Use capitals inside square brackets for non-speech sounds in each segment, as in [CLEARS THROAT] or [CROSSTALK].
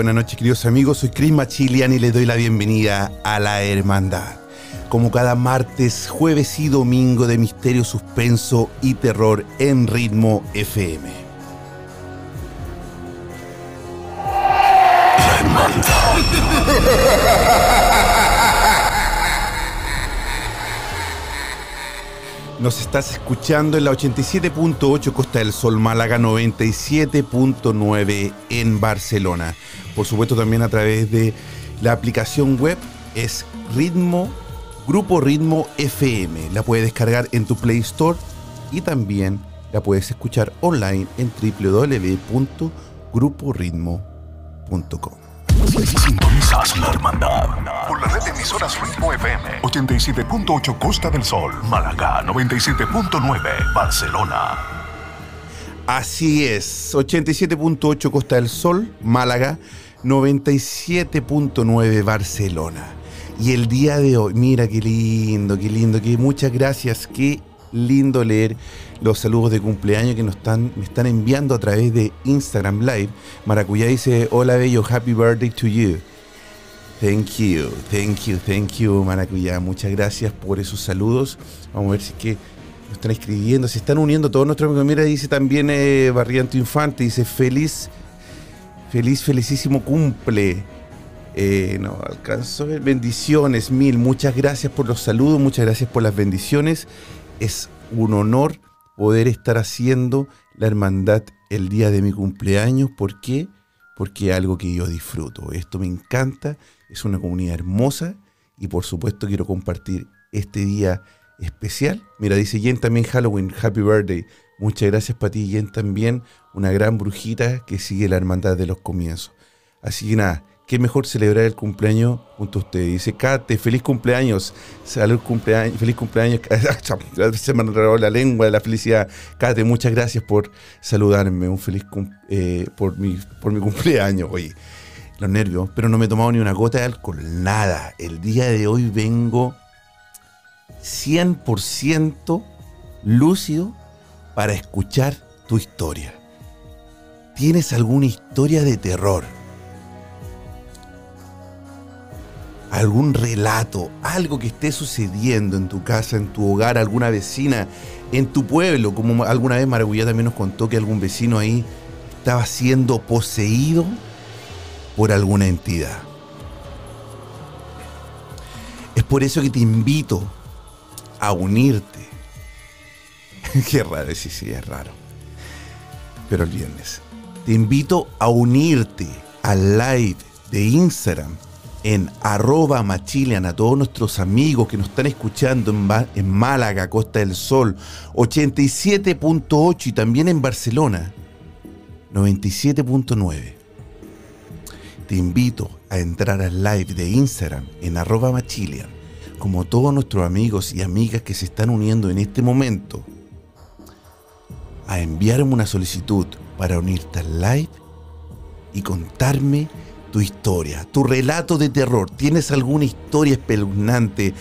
Buenas noches, queridos amigos. Soy Chris Machilian y les doy la bienvenida a la Hermandad. Como cada martes, jueves y domingo de misterio, suspenso y terror en ritmo FM. Nos estás escuchando en la 87.8 Costa del Sol, Málaga 97.9 en Barcelona. Por supuesto también a través de la aplicación web es Ritmo, Grupo Ritmo FM. La puedes descargar en tu Play Store y también la puedes escuchar online en www.gruporitmo.com. la red de emisoras Ritmo FM 87.8 Costa del Sol, Málaga 97.9 Barcelona. Así es, 87.8 Costa del Sol, Málaga, 97.9 Barcelona. Y el día de hoy, mira qué lindo, qué lindo, que muchas gracias, qué lindo leer los saludos de cumpleaños que nos están, me están enviando a través de Instagram Live. Maracuyá dice, hola bello, happy birthday to you. Thank you, thank you, thank you, Maracuyá. Muchas gracias por esos saludos. Vamos a ver si es que nos están escribiendo, se están uniendo todos nuestros amigos. Mira, dice también eh, Barriento Infante, dice feliz, feliz, felicísimo cumple. Eh, no alcanzó bendiciones mil. Muchas gracias por los saludos, muchas gracias por las bendiciones. Es un honor poder estar haciendo la hermandad el día de mi cumpleaños. ¿Por qué? Porque es algo que yo disfruto. Esto me encanta, es una comunidad hermosa y por supuesto quiero compartir este día especial. Mira, dice Jen también Halloween, Happy Birthday. Muchas gracias para ti, Jen también, una gran brujita que sigue la hermandad de los comienzos. Así que nada, qué mejor celebrar el cumpleaños junto a ustedes. Dice Kate, feliz cumpleaños. Salud, cumpleaños, feliz cumpleaños. [LAUGHS] Se me enredó la lengua de la felicidad. Kate, muchas gracias por saludarme. Un feliz eh, por, mi, por mi cumpleaños. Oye, los nervios, pero no me he tomado ni una gota de alcohol, nada. El día de hoy vengo 100% lúcido para escuchar tu historia. ¿Tienes alguna historia de terror? algún relato, algo que esté sucediendo en tu casa, en tu hogar, alguna vecina, en tu pueblo, como alguna vez Maraguyá también nos contó que algún vecino ahí estaba siendo poseído por alguna entidad. Es por eso que te invito a unirte. [LAUGHS] Qué raro, sí, sí, es raro. Pero el viernes. Te invito a unirte al live de Instagram en arroba machilian a todos nuestros amigos que nos están escuchando en, en Málaga, Costa del Sol, 87.8 y también en Barcelona, 97.9. Te invito a entrar al live de Instagram en arroba machilian, como todos nuestros amigos y amigas que se están uniendo en este momento, a enviarme una solicitud para unirte al live y contarme tu historia, tu relato de terror. ¿Tienes alguna historia espeluznante?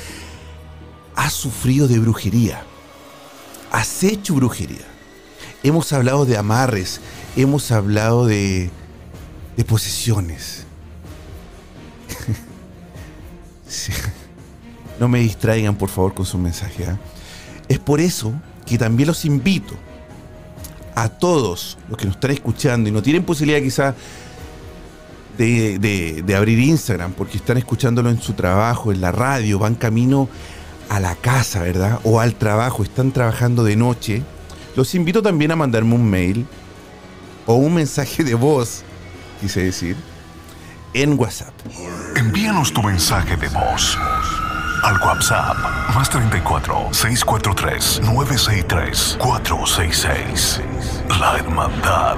has sufrido de brujería, has hecho brujería. Hemos hablado de amarres, hemos hablado de, de posesiones. [LAUGHS] No me distraigan, por favor, con su mensaje. ¿ah? Es por eso que también los invito a todos los que nos están escuchando y no tienen posibilidad quizá de, de, abrir Instagram porque están escuchándolo en su trabajo, en la radio, van camino a la casa, ¿verdad? O al trabajo, están trabajando de noche. Los invito también a mandarme un mail o un mensaje de voz, quise decir, en WhatsApp. Envíanos tu mensaje de voz al WhatsApp más 34 643 963 466. La Hermandad.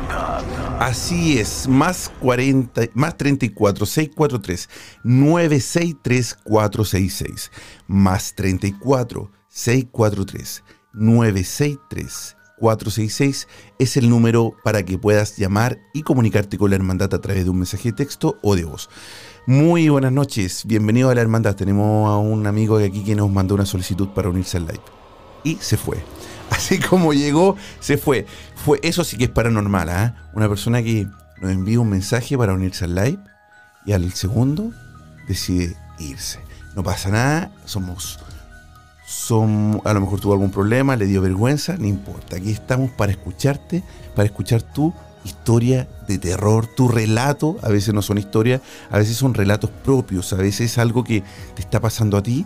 Así es, más 40, más 34 643 963 466. Más 34 643 963 466 es el número para que puedas llamar y comunicarte con la hermandad a través de un mensaje de texto o de voz. Muy buenas noches, bienvenido a la hermandad. Tenemos a un amigo de aquí que nos mandó una solicitud para unirse al live. Y se fue. [LAUGHS] Así como llegó, se fue. fue eso sí que es paranormal, ¿ah? Una persona que nos envía un mensaje para unirse al live y al segundo decide irse. No pasa nada, somos son, a lo mejor tuvo algún problema, le dio vergüenza, no importa. Aquí estamos para escucharte, para escuchar tu historia de terror, tu relato, a veces no son historias, a veces son relatos propios, a veces es algo que te está pasando a ti,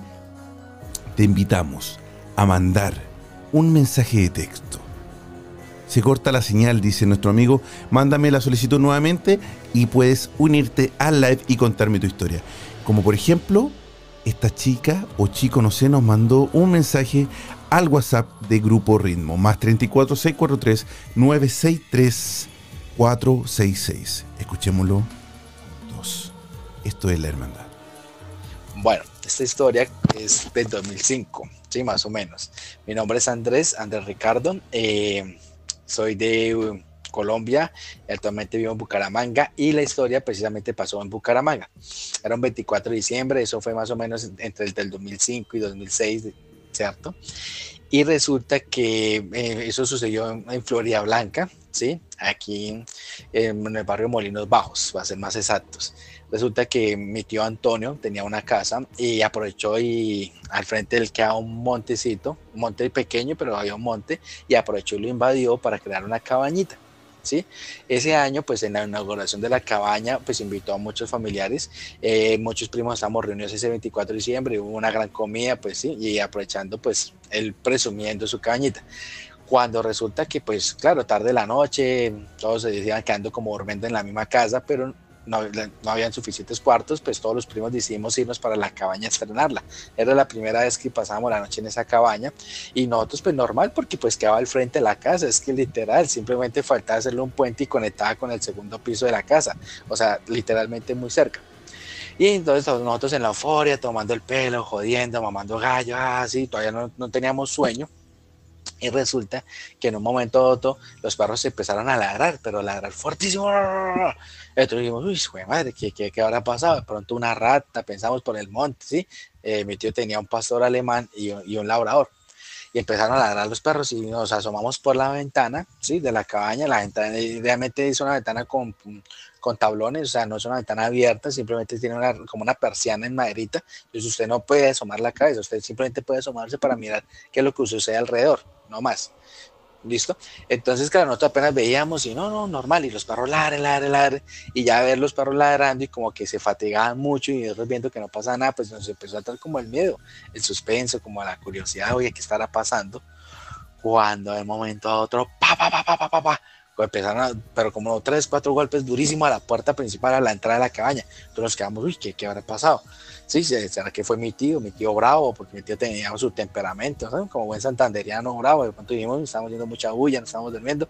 te invitamos a mandar un mensaje de texto. Se corta la señal, dice nuestro amigo, mándame la solicitud nuevamente y puedes unirte al live y contarme tu historia. Como por ejemplo, esta chica o chico, no sé, nos mandó un mensaje al WhatsApp de Grupo Ritmo, más 34 643 963 466. Escuchémoslo dos. Esto es la hermandad. Bueno, esta historia es del 2005, sí, más o menos. Mi nombre es Andrés, Andrés Ricardo. Eh, soy de uh, Colombia, actualmente vivo en Bucaramanga y la historia precisamente pasó en Bucaramanga. Era un 24 de diciembre, eso fue más o menos entre el del 2005 y 2006, ¿cierto? Y resulta que eh, eso sucedió en, Florida Blanca, ¿sí? Aquí en, el barrio Molinos Bajos, va a ser más exactos. Resulta que mi tío Antonio tenía una casa y aprovechó y al frente del quedaba un montecito, un monte pequeño, pero había un monte, y aprovechó y lo invadió para crear una cabañita. Ese año, pues en la inauguración de la cabaña, pues invitó a muchos familiares, eh, muchos primos estamos reunidos ese 24 de diciembre, hubo una gran comida, pues sí, y aprovechando, pues, él presumiendo su cabañita. Cuando resulta que, pues claro, tarde de la noche, todos se iban quedando como durmiendo en la misma casa, pero no, no, habían suficientes cuartos, pues todos los primos decidimos irnos para la cabaña a estrenarla. Era la primera vez que pasábamos la noche en esa cabaña y nosotros pues normal porque pues quedaba al frente de la casa, es que literal, simplemente faltaba hacerle un puente y conectaba con el segundo piso de la casa, o sea, literalmente muy cerca. Y entonces nosotros en la euforia, tomando el pelo, jodiendo, mamando gallo, así, todavía no, no teníamos sueño. Y resulta que en un momento otro los perros empezaron a ladrar, pero ladrar fuertísimo. Entonces dijimos, uy, madre, ¿qué, qué, qué habrá pasado? De pronto una rata, pensamos por el monte, ¿sí? Eh, mi tío tenía un pastor alemán y, y, un labrador. Y empezaron a ladrar los perros y nos asomamos por la ventana, ¿sí? De la cabaña. La ventana realmente es una ventana con, con tablones, o sea, no es una ventana abierta, simplemente tiene una, como una persiana en maderita. Entonces usted no puede asomar la cabeza, usted simplemente puede asomarse para mirar qué es lo que sucede alrededor, no más. ¿Listo? Entonces, claro, nosotros apenas veíamos y no, no, normal, y los perros ladran, ladran, ladran, y ya ver los perros ladrando y como que se fatigaban mucho y nosotros viendo que no pasa nada, pues nos empezó a dar como el miedo, el suspenso, como la curiosidad, oye, ¿qué estará pasando? Cuando de momento a otro, pa, pa, pa, pa, pa, pa, pa, empezaron a, pero como tres, cuatro golpes durísimos a la puerta principal, a la entrada de la cabaña. Entonces nos quedamos, uy, ¿qué, qué habrá pasado? Sí, será que fue mi tío, mi tío bravo, porque mi tío tenía su temperamento, como buen santanderiano bravo. De pronto dijimos, estábamos yendo mucha bulla, no estábamos durmiendo.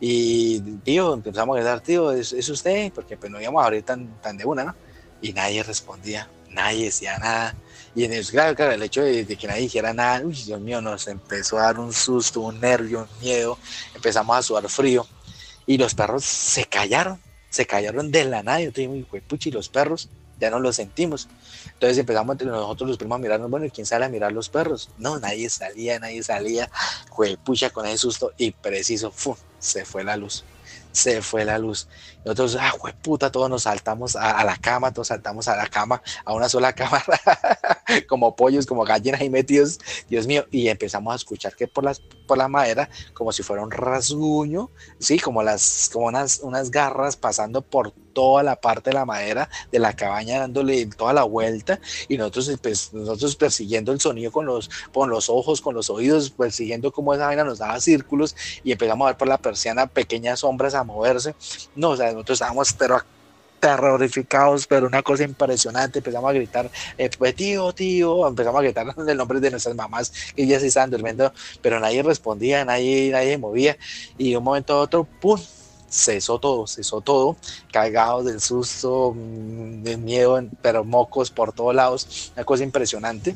Y tío, empezamos a gritar, tío, ¿es, ¿es, usted? Porque pues no íbamos a abrir tan, tan de una, ¿no? Y nadie respondía, nadie decía nada. Y en el, claro, claro, el hecho de, que nadie dijera nada, uy, Dios mío, nos empezó a dar un susto, un nervio, un miedo, empezamos a sudar frío y los perros se callaron, se callaron de la nada. Yo te digo, puchi, los perros ya no lo sentimos. Entonces empezamos entre nosotros los primos a mirarnos, bueno, ¿y quién sale a mirar los perros? No, nadie salía, nadie salía, pucha con ese susto y preciso, ¡fum! se fue la luz se fue la luz. Nosotros, ah, puta, todos nos saltamos a, la cama, todos saltamos a la cama, a una sola [LAUGHS] cama, como pollos, como gallinas ahí metidos, Dios mío, y empezamos a escuchar que por, las, por la madera, como si fuera un rasguño, sí, como, las, como unas, unas garras pasando por toda la parte de la madera de la cabaña, dándole toda la vuelta, y nosotros, pues, nosotros persiguiendo el sonido con los, con los ojos, con los oídos, persiguiendo cómo esa vaina nos daba círculos, y empezamos a ver por la persiana pequeñas sombras a moverse. No, o sea, nosotros estábamos, pero terrorificados, pero una cosa impresionante, empezamos a gritar, eh, pues, tío, tío, empezamos a gritar [LAUGHS] el nombre de nuestras mamás, que ellas estaban durmiendo, pero nadie respondía, nadie, nadie movía, y de un momento a otro, ¡pum! cesó todo, cesó todo, cagados del susto, mm, del miedo, pero mocos por todos lados, una cosa impresionante.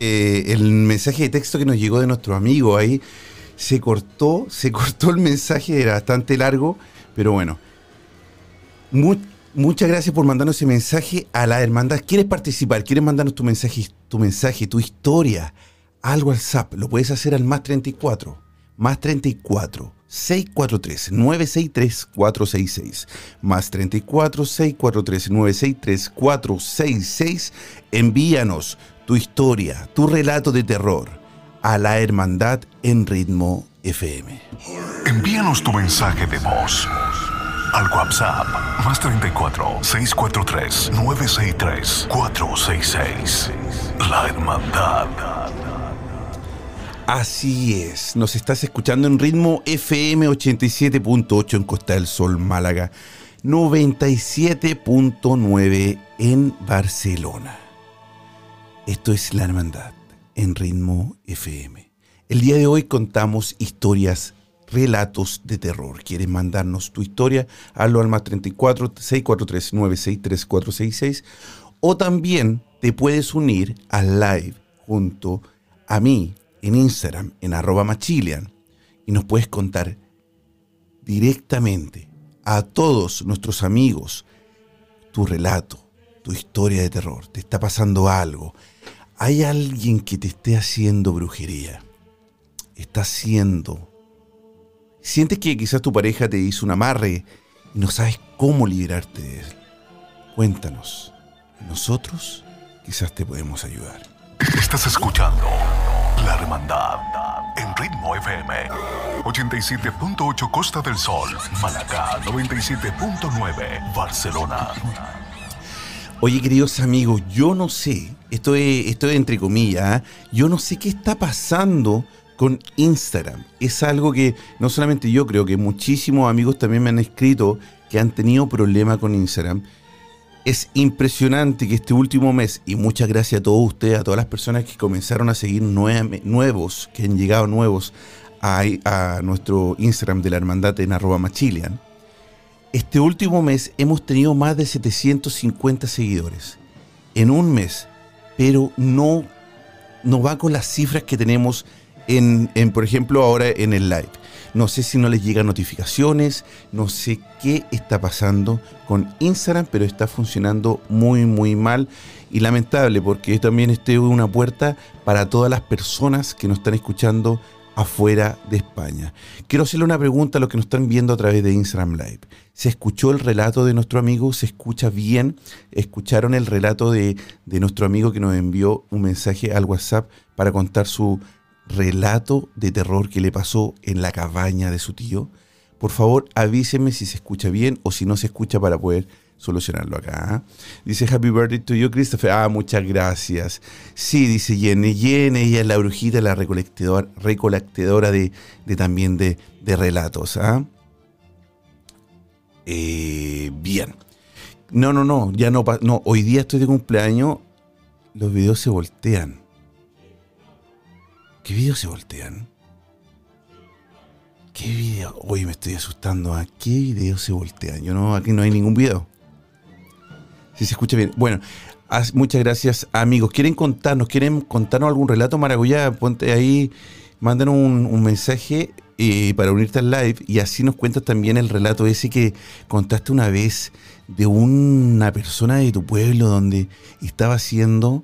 Eh, el mensaje de texto que nos llegó de nuestro amigo ahí se cortó, se [LAUGHS] cortó el mensaje, era bastante largo, pero bueno. muchas gracias por mandarnos ese mensaje a la hermandad. ¿Quieres participar? ¿Quieres mandarnos tu mensaje, tu mensaje, tu historia al WhatsApp? Lo puedes hacer al más 34, más 34 643 963 466 más 34 643 963 466 envíanos tu historia, tu relato de terror a la hermandad en ritmo FM. Envíanos tu mensaje de voz al WhatsApp más 34 643 963 466. La hermandad. Así es, nos estás escuchando en ritmo FM 87.8 en Costa del Sol, Málaga, 97.9 en Barcelona. Esto es La Hermandad en Ritmo FM. El día de hoy contamos historias, relatos de terror. ¿Quieres mandarnos tu historia? Hazlo al más 34 643 963 466 o también te puedes unir al live junto a mí en Instagram en arroba machilian y nos puedes contar directamente a todos nuestros amigos tu relato, tu historia de terror. Te está pasando algo hay alguien que te esté haciendo brujería. Está haciendo. Sientes que quizás tu pareja te hizo un amarre y no sabes cómo liberarte de él. Cuéntanos. Nosotros quizás te podemos ayudar. Estás escuchando La Hermandad en Ritmo FM. 87.8 Costa del Sol, Malacá 97.9 Barcelona. Oye, queridos amigos, yo no sé, esto es, entre comillas, ¿eh? yo no sé qué está pasando con Instagram. Es algo que no solamente yo creo que muchísimos amigos también me han escrito que han tenido problemas con Instagram. Es impresionante que este último mes, y muchas gracias a todos ustedes, a todas las personas que comenzaron a seguir nuevos, que han llegado nuevos a, a nuestro Instagram de la hermandad en arroba machilian este último mes hemos tenido más de 750 seguidores en un mes, pero no, no va con las cifras que tenemos en, por ejemplo, ahora en el live. No sé si no les llegan notificaciones, no sé qué está pasando con Instagram, pero está funcionando muy, muy mal y lamentable porque también este una puerta para todas las personas que nos están escuchando afuera de España. Quiero hacerle una pregunta a los que nos están viendo a través de Instagram Live. ¿Se escuchó el relato de nuestro amigo? ¿Se escucha bien? ¿Escucharon el relato de, de nuestro amigo que nos envió un mensaje al WhatsApp para contar su relato de terror que le pasó en la cabaña de su tío? Por favor, avísenme si se escucha bien o si no se escucha para poder solucionarlo acá. ¿ah? Dice Happy Birthday to you, Christopher. Ah, muchas gracias. Sí, dice Jenny. Jenny, ella es la brujita, la recolectadora, recolectadora de, también de, relatos. ¿ah? Eh, bien. No, no, no, ya no, no. Hoy día estoy de cumpleaños. Los videos se voltean. ¿Qué videos se voltean? ¿Qué video? Hoy me estoy asustando. ¿A qué video se voltean? Yo no, aquí no hay ningún video. Si se escucha bien. Bueno, muchas gracias, amigos. ¿Quieren contarnos, quieren contarnos algún relato maracuyá? Ponte ahí, mándanos un, mensaje eh, para unirte al live y así nos cuentas también el relato ese que contaste una vez de una persona de tu pueblo donde estaba siendo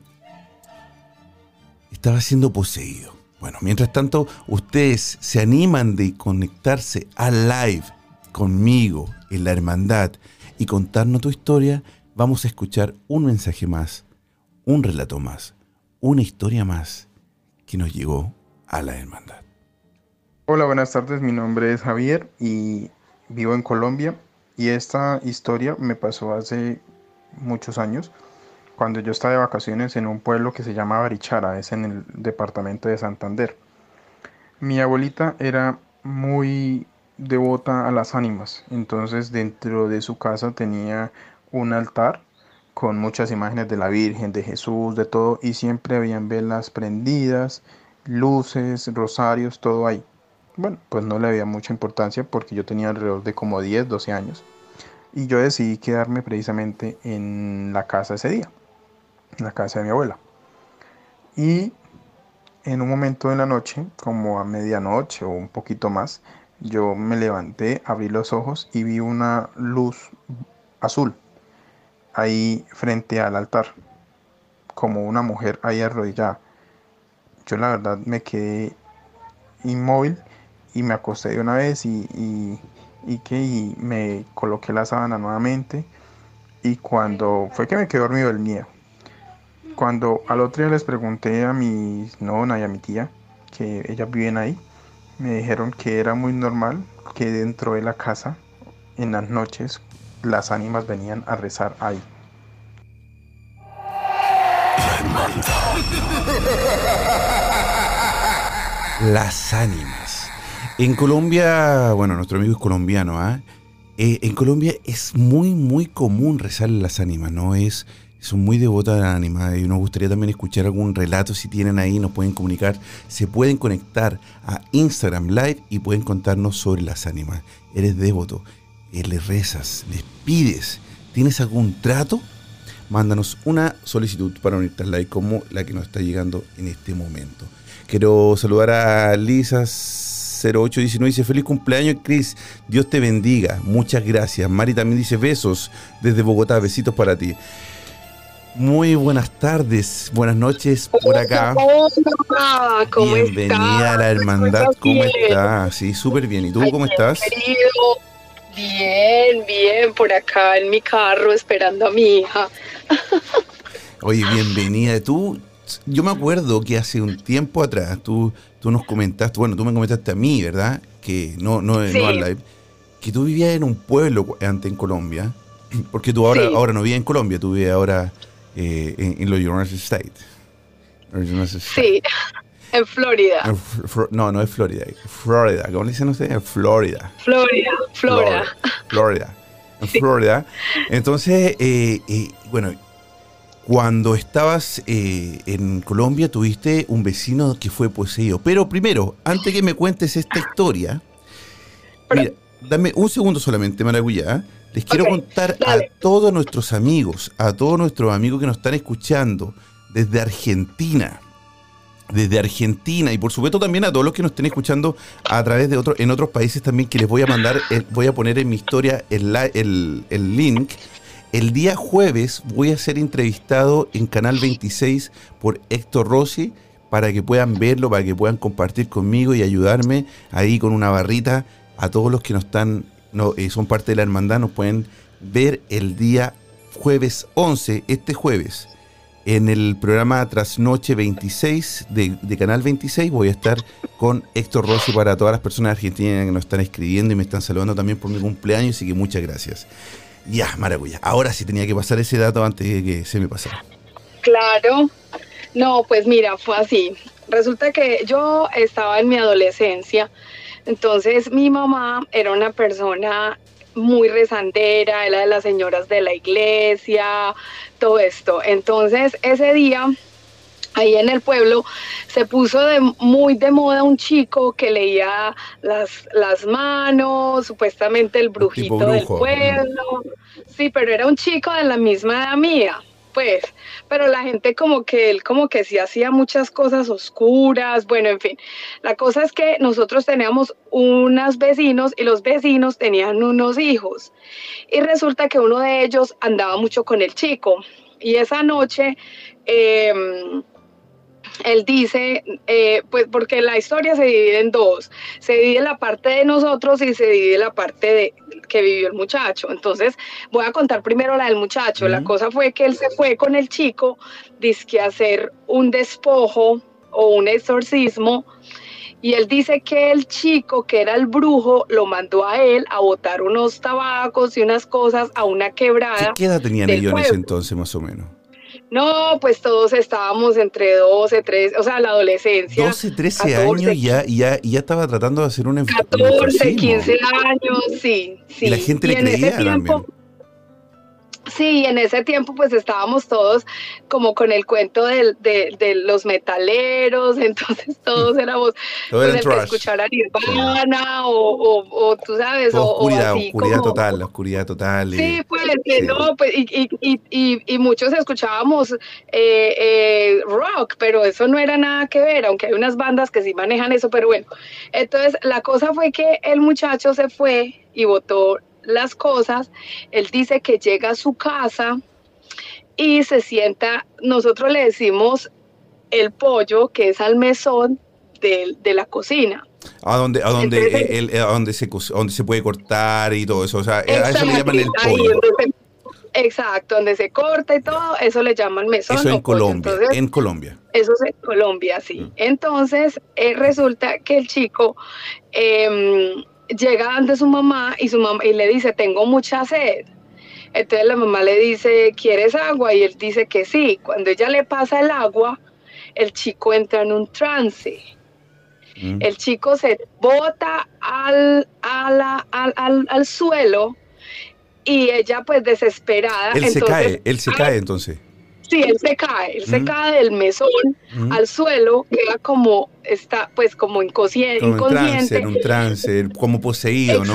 estaba siendo poseído. Bueno, mientras tanto, ustedes se animan de conectarse al live conmigo en la hermandad y contarnos tu historia, vamos a escuchar un mensaje más, un relato más, una historia más que nos llegó a la hermandad. Hola, buenas tardes, mi nombre es Javier y vivo en Colombia y esta historia me pasó hace muchos años cuando yo estaba de vacaciones en un pueblo que se llama Barichara, es en el departamento de Santander. Mi abuelita era muy devota a las ánimas, entonces dentro de su casa tenía un altar con muchas imágenes de la Virgen, de Jesús, de todo, y siempre habían velas prendidas, luces, rosarios, todo ahí. Bueno, pues no le había mucha importancia porque yo tenía alrededor de como 10, 12 años. Y yo decidí quedarme precisamente en la casa ese día, en la casa de mi abuela. Y en un momento de la noche, como a medianoche o un poquito más, yo me levanté, abrí los ojos y vi una luz azul ahí frente al altar, como una mujer ahí arrodillada. Yo la verdad me quedé inmóvil y me acosté de una vez y, que y me coloqué la sábana nuevamente y cuando fue que me quedé dormido el miedo. Cuando al otro día les pregunté a mi nona y a mi tía que ellas viven ahí, me dijeron que era muy normal que dentro de la casa en las noches las ánimas venían a rezar ahí. Las ánimas. En Colombia, bueno, nuestro amigo es colombiano, ¿ah? Eh, en Colombia es muy, muy común rezar las ánimas, ¿no? Es, son muy devotas a las ánimas y nos gustaría también escuchar algún relato si tienen ahí, nos pueden comunicar, se pueden conectar a Instagram Live y pueden contarnos sobre las ánimas. Eres devoto, eh, le rezas, les pides, ¿tienes algún trato? Mándanos una solicitud para unirte al live como la que nos está llegando en este momento. Quiero saludar a Lisa 0819 dice feliz cumpleaños Cris, Dios te bendiga, muchas gracias. Mari también dice besos desde Bogotá, besitos para ti. Muy buenas tardes, buenas noches por acá. ¿cómo Bienvenida a la hermandad, ¿cómo estás? Sí, súper bien. ¿Y tú cómo estás? Bien, bien, por acá en mi carro esperando a mi hija. [LAUGHS] Oye, bienvenida. Tú, yo me acuerdo que hace un tiempo atrás tú, tú nos comentaste, bueno, tú me comentaste a mí, ¿verdad? Que no, no, no al live, que tú vivías en un pueblo antes en Colombia, [CLEARS THROAT] porque tú ahora, ahora no vives en Colombia, tú vives ahora eh, en, los United States. Sí, en Florida. no, no es Florida. Florida, ¿cómo le dicen ustedes? Florida. Florida, Florida. Florida. En Florida. Entonces, eh, eh, bueno, cuando estabas en Colombia tuviste un vecino que fue poseído. Pero primero, antes que me cuentes esta historia, mira, dame un segundo solamente, Maragüilla. Les quiero contar a todos nuestros amigos, a todos nuestros amigos que nos están escuchando desde Argentina, desde Argentina y por supuesto también a todos los que nos estén escuchando a través de otros en otros países también que les voy a mandar, eh, voy a poner en mi historia el, el, el link. El día jueves voy a ser entrevistado en Canal 26 por Héctor Rossi para que puedan verlo, para que puedan compartir conmigo y ayudarme ahí con una barrita a todos los que nos están no, eh, son parte de la hermandad, nos pueden ver el día jueves 11, este jueves, en el programa Trasnoche 26 de, Canal 26. Voy a estar con Héctor Rossi para todas las personas argentinas que nos están escribiendo y me están saludando también por mi cumpleaños, así que muchas gracias. Ya, maravilla. Ahora sí tenía que pasar ese dato antes de que se me pasara. Claro. No, pues mira, fue así. Resulta que yo estaba en mi adolescencia entonces mi mamá era una persona muy rezandera, era de las señoras de la iglesia, todo esto. Entonces ese día ahí en el pueblo se puso de, muy de moda un chico que leía las, las manos, supuestamente el brujito del pueblo. Sí, pero era un chico de la misma edad mía. Pues, pero la gente como que él como que sí hacía muchas cosas oscuras, bueno, en fin. La cosa es que nosotros teníamos unos vecinos y los vecinos tenían unos hijos y resulta que uno de ellos andaba mucho con el chico y esa noche... Eh, él dice, eh, pues porque la historia se divide en dos, se divide la parte de nosotros y se divide la parte de que vivió el muchacho. Entonces, voy a contar primero la del muchacho. La cosa fue que él se fue con el chico, que a hacer un despojo o un exorcismo. Y él dice que el chico, que era el brujo, lo mandó a él a botar unos tabacos y unas cosas a una quebrada. ¿Qué edad tenían ellos en ese entonces, más o menos? No, pues todos estábamos entre 12, 13, o sea, la adolescencia. 12, 13 años y ya, ya, ya estaba tratando de hacer un 14, 15 años, sí, sí. Y la gente le creía también. Sí, en ese tiempo pues estábamos todos como con el cuento de, de, los metaleros, [LAUGHS] entonces todos éramos con el que escuchar a Nirvana o, o, tú sabes, o, oscuridad, oscuridad total, la oscuridad total. sí, pues, no, pues y, y, y, y, muchos escuchábamos eh, eh, rock, pero eso no era nada que ver, aunque hay unas bandas que sí manejan eso, pero bueno, entonces la cosa fue que el muchacho se fue y votó las cosas, él dice que llega a su casa y se sienta, nosotros le decimos el pollo, que es al mesón de, la cocina. A donde, a donde, a donde, se, donde se puede cortar y todo eso, o sea, a eso le llaman el pollo. exacto, donde se corta y todo, eso le llaman mesón. Eso en Colombia, en Colombia. Eso es en Colombia, sí. Mm. Entonces, eh, resulta que el chico eh, llega ante su mamá y su mamá y le dice, tengo mucha sed. Entonces la mamá le dice, ¿quieres agua? Y él dice que sí. Cuando ella le pasa el agua, el chico entra en un trance. Mm. El chico se bota al, al, al, suelo y ella pues desesperada. Él se cae, él se cae entonces. Sí, él se cae, él se mm. cae del mesón mm. al suelo, queda como, está pues como inconsciente. Como en trance, en un trance, como poseído, ¿no?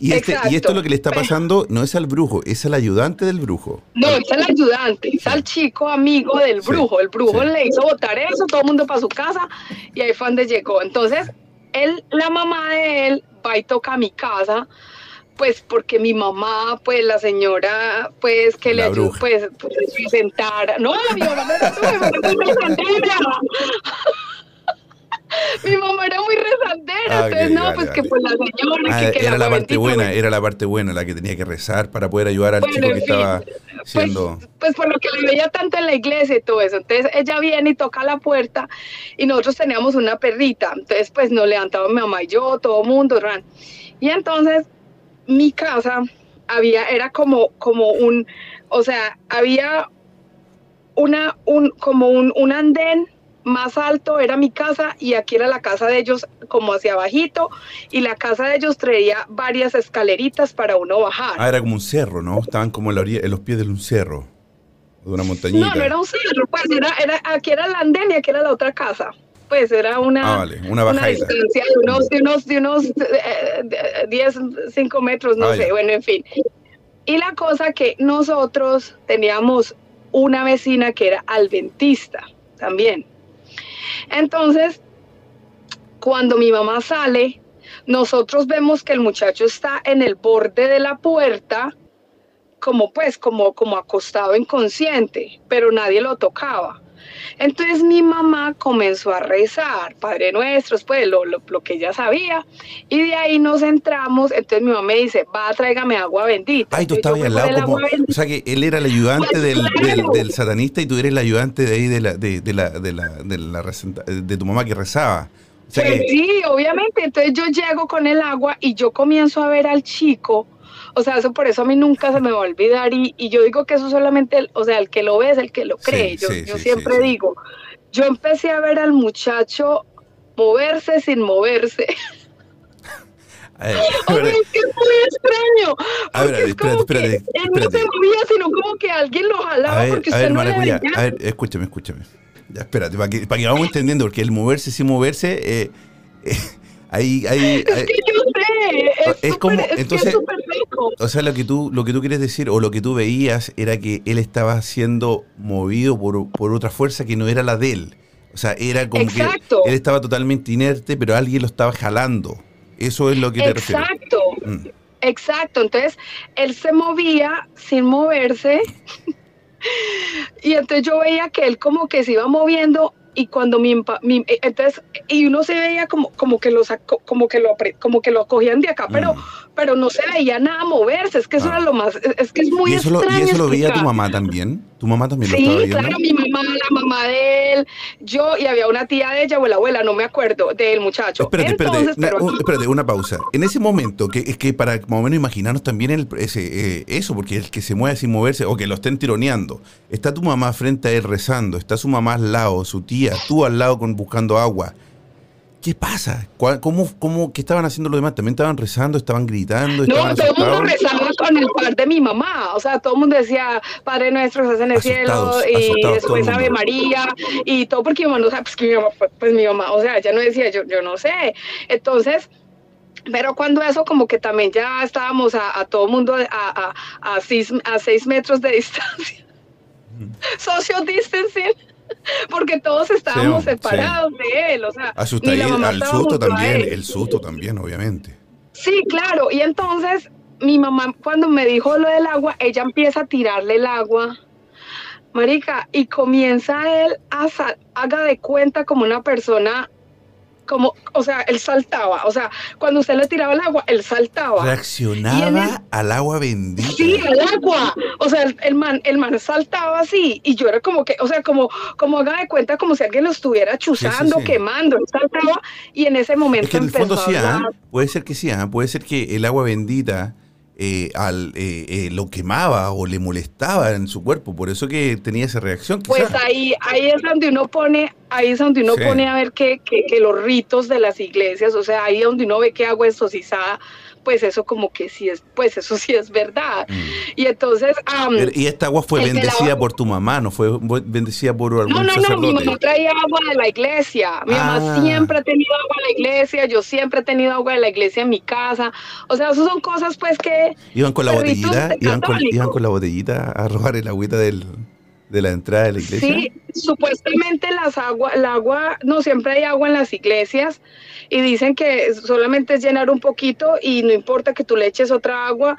Y, este, y esto lo que le está pasando no es al brujo, es al ayudante del brujo. No, es al ayudante, es al chico amigo del brujo. El brujo le hizo votar eso, todo el mundo para su casa y ahí fue donde llegó. Entonces, él, la mamá de él va y toca a mi casa pues porque mi mamá, pues la señora, pues que le ayudó, pues, pues presentar. No, [LAUGHS] mi mamá era muy resandera. mi mamá era muy resandera, ah, entonces no, pues que pues la señora. Ah, que, era la, parte buena, era la parte buena, la que tenía que rezar para poder ayudar al chico que estaba siendo. Pues, pues, por lo que le veía tanto en la iglesia y todo eso. Entonces ella viene y toca la puerta y nosotros teníamos una perrita. Entonces pues nos levantaba mi mamá y yo, todo mundo, ran. Y entonces mi casa había, era como, como un, o sea, había una, un, como un, un andén más alto era mi casa y aquí era la casa de ellos como hacia abajito y la casa de ellos traía varias escaleritas para uno bajar. Ah, era como un cerro, ¿no? Estaban como en, la orilla, en los pies de un cerro, de una montañita. No, no era un cerro, pues era, era, aquí era el andén y aquí era la otra casa pues era una, ah, una, distancia de unos, de unos, de unos 10, eh, 5 metros, no ah, sé, bueno, en fin. Y la cosa que nosotros teníamos una vecina que era adventista también. Entonces, cuando mi mamá sale, nosotros vemos que el muchacho está en el borde de la puerta, como pues, como, como acostado inconsciente, pero nadie lo tocaba. Entonces mi mamá comenzó a rezar, Padre Nuestro, pues lo, lo, que ella sabía, y de ahí nos entramos. Entonces mi mamá me dice, va, tráigame agua bendita. Ay, tú estabas al lado como, o sea que él era el ayudante pues, del, del, satanista y tú eres el ayudante de ahí de la, de, de la, de la, de la, de tu mamá que rezaba. Pues sí, obviamente. Entonces yo llego con el agua y yo comienzo a ver al chico o sea, eso por eso a mí nunca se me va a olvidar y, y yo digo que eso solamente, o sea, el que lo ve es el que lo cree. yo, yo siempre digo, yo empecé a ver al muchacho moverse sin moverse. [LAUGHS] Ver, es que es muy extraño. A ver, espérate, espérate, Él no se movía, sino como que alguien lo jalaba. A ver, porque a ver, no a ver, escúchame, escúchame. Ya, espérate, para que, para que vamos entendiendo, porque el moverse sin moverse, eh, [LAUGHS] eh, ahí, ahí, Es que yo sé, es, como, entonces, o sea, lo que tú, lo que tú quieres decir, o lo que tú veías, era que él estaba siendo movido por, por otra fuerza que no era la de él. O sea, era como Exacto. que él estaba totalmente inerte, pero alguien lo estaba jalando. Eso es lo que te refieres. Exacto. Mm. Exacto, entonces él se movía sin moverse [LAUGHS] y entonces yo veía que él como que se iba moviendo y cuando mi, mi- eh, entonces y uno se veía como como que lo como que lo como que lo cogían de acá, pero Mm. Pero no se veía nada moverse, es que eso Ah. era lo más es, que es muy ¿Y eso, lo, extraño ¿Y eso lo veía tu mamá también? ¿Tu mamá también lo Sí, estaba viendo? claro, mi mamá, la mamá de él, yo y había una tía de ella o la abuela, no me acuerdo, del muchacho. Espérate, espérate, Entonces, una, pero- un- espérate, una pausa. En ese momento, que es que para más o menos imaginarnos también el, ese, eh, eso, porque el que se mueve sin moverse o que lo estén tironeando, está tu mamá frente a él rezando, está su mamá al lado, su tía, tú al lado con, buscando agua. ¿Qué pasa? ¿Cuál- ¿Cómo, cómo, ¿Qué estaban haciendo los demás? ¿También estaban rezando, estaban gritando, No, estaban todo el mundo rezaba con el par de mi mamá, o sea, todo el mundo decía, Padre nuestro, estás en el Asustados, cielo, y después Ave. María, y todo porque mi mamá no sabe, pues que mi mamá, pues, mi mamá, o sea, ella no decía, yo, yo no sé. Entonces, pero cuando eso como que también ya estábamos a, a todo el mundo a, a, a, seis, a seis metros de [LAUGHS] distancia, social distancing, [LAUGHS] porque todos estábamos Sí, separados de él, o sea, ni la mamá al susto también, el susto también, obviamente. Sí, claro. Y entonces mi mamá cuando me dijo lo del agua, ella empieza a tirarle el agua, marica, y comienza él a haga de cuenta como una persona, como, o sea, él saltaba, o sea, cuando usted le tiraba el agua, él saltaba. Reaccionaba el- al agua bendita. Sí, al agua. O sea, el, el man, el man saltaba así y yo era como que, o sea, como, como haga de cuenta como si alguien lo estuviera chuzando, sí. quemando. Él saltaba y en ese momento Es que en el fondo sí, ¿ah? puede ser que sí, ¿ah? puede ser que el agua bendita eh, al, eh, eh, lo quemaba o le molestaba en su cuerpo, por eso que tenía esa reacción. Pues ahí, ahí es donde uno pone, ahí es donde uno Sí. pone a ver que, que, que los ritos de las iglesias, o sea, ahí donde uno ve que agua exorcizada, pues eso como que sí es, pues eso sí es verdad. Mm. Y entonces, am, Pero- Y esta agua fue la bendecida por tu mamá, no fue bendecida por algún no, no, no, mi mamá traía agua de la iglesia. Mi Ah. mamá siempre ha tenido agua de la iglesia, yo siempre he tenido agua de la iglesia en mi casa. O sea, eso son cosas pues que Iban con la botellita, iban con, iban con la botellita a robar el agüita del, de la entrada de la iglesia. Sí, supuestamente las agua, el agua, no siempre hay agua en las iglesias y dicen que solamente es llenar un poquito y no importa que tú le eches otra agua,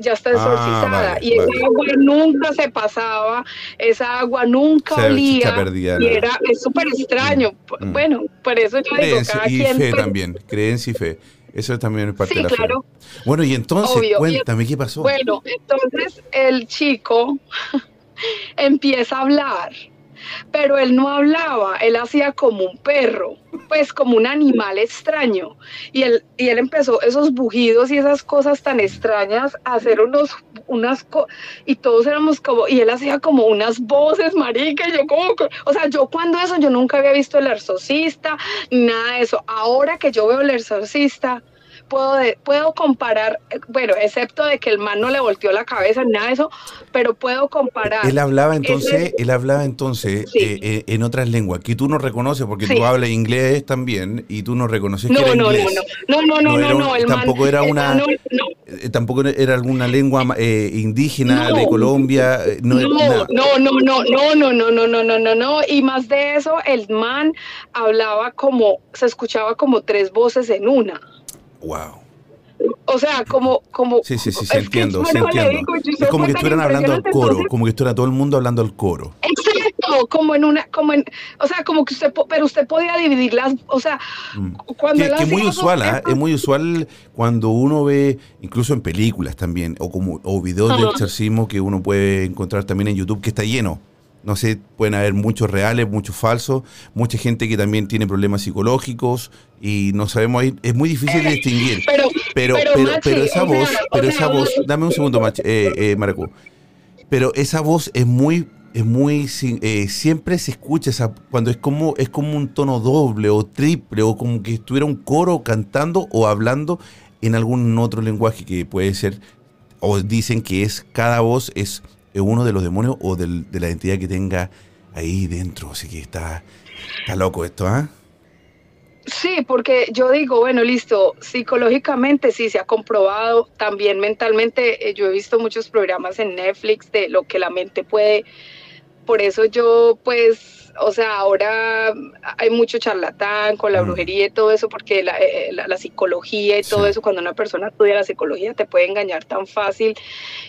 ya está Ah, exorcizada. vale, y esa vale. agua nunca se pasaba, esa agua nunca Se olía perdida, y ¿no? era es súper extraño. Mm. Bueno, por eso yo digo, cada y quien fe pues, también, creencia y fe. Eso también es parte Sí, de la claro. fe. Bueno, y entonces, Obvio. Y- cuéntame, ¿qué pasó? Bueno, entonces el chico empieza a hablar, pero él no hablaba, él hacía como un perro, pues como un animal extraño. Y él, y él empezó esos bujidos y esas cosas tan extrañas a hacer unos, unas co- y todos éramos como, y él hacía como unas voces, marica, yo como, o sea, yo cuando eso, yo nunca había visto el exorcista, nada de eso. Ahora que yo veo el exorcista, puedo, de- puedo comparar, eh, bueno, excepto de que el man no le volteó la cabeza, nada de eso, pero puedo comparar. Él hablaba entonces, Ese- él hablaba entonces Sí. eh, eh, en otras lenguas que tú no reconoces porque Sí. tú hablas inglés también y tú no reconoces que no, era no, inglés. no, no, no, No no, era no, un- no, el man- tampoco era el una- man no, no, Eh, tampoco era alguna lengua eh, indígena de. Colombia. eh, No, No, no, no, no, no, no, no, no, no, no, no, no. Y más de eso, el man hablaba como, se escuchaba como tres voces en una. Wow. O sea, como, como. Sí, sí, sí, entiendo, sí entiendo. digo, Es como que estuvieran hablando al coro, entonces- como que estuviera todo el mundo hablando al coro. Exacto, como en una, como en, o sea, como que usted, pero usted podía dividirlas, o sea, Mm. cuando Que, es muy usual, eso- es muy usual cuando uno ve, incluso en películas también, o como o videos de Ajá. exorcismo que uno puede encontrar también en YouTube, que está lleno. No sé, pueden haber muchos reales, muchos falsos, mucha gente que también tiene problemas psicológicos y no sabemos, ahí es muy difícil de distinguir. Pero, Pero, pero, pero, Maxi, pero esa sea, voz, pero sea, esa voz, dame un segundo, Mach, eh, eh. Pero esa voz es muy, es muy, eh, siempre se escucha esa, cuando es como, es como un tono doble o triple o como que estuviera un coro cantando o hablando en algún otro lenguaje que puede ser, o dicen que es, cada voz es eh, uno de los demonios o del- de la entidad que tenga ahí dentro. Así que está, está loco esto, ¿ah? Sí, porque yo digo, bueno, listo, psicológicamente sí se ha comprobado, también mentalmente, eh, yo he visto muchos programas en Netflix de lo que la mente puede, por eso yo pues, o sea, ahora hay mucho charlatán con la Mm. brujería y todo eso, porque la, eh, la- la psicología y todo eso, cuando una persona estudia la psicología te puede engañar tan fácil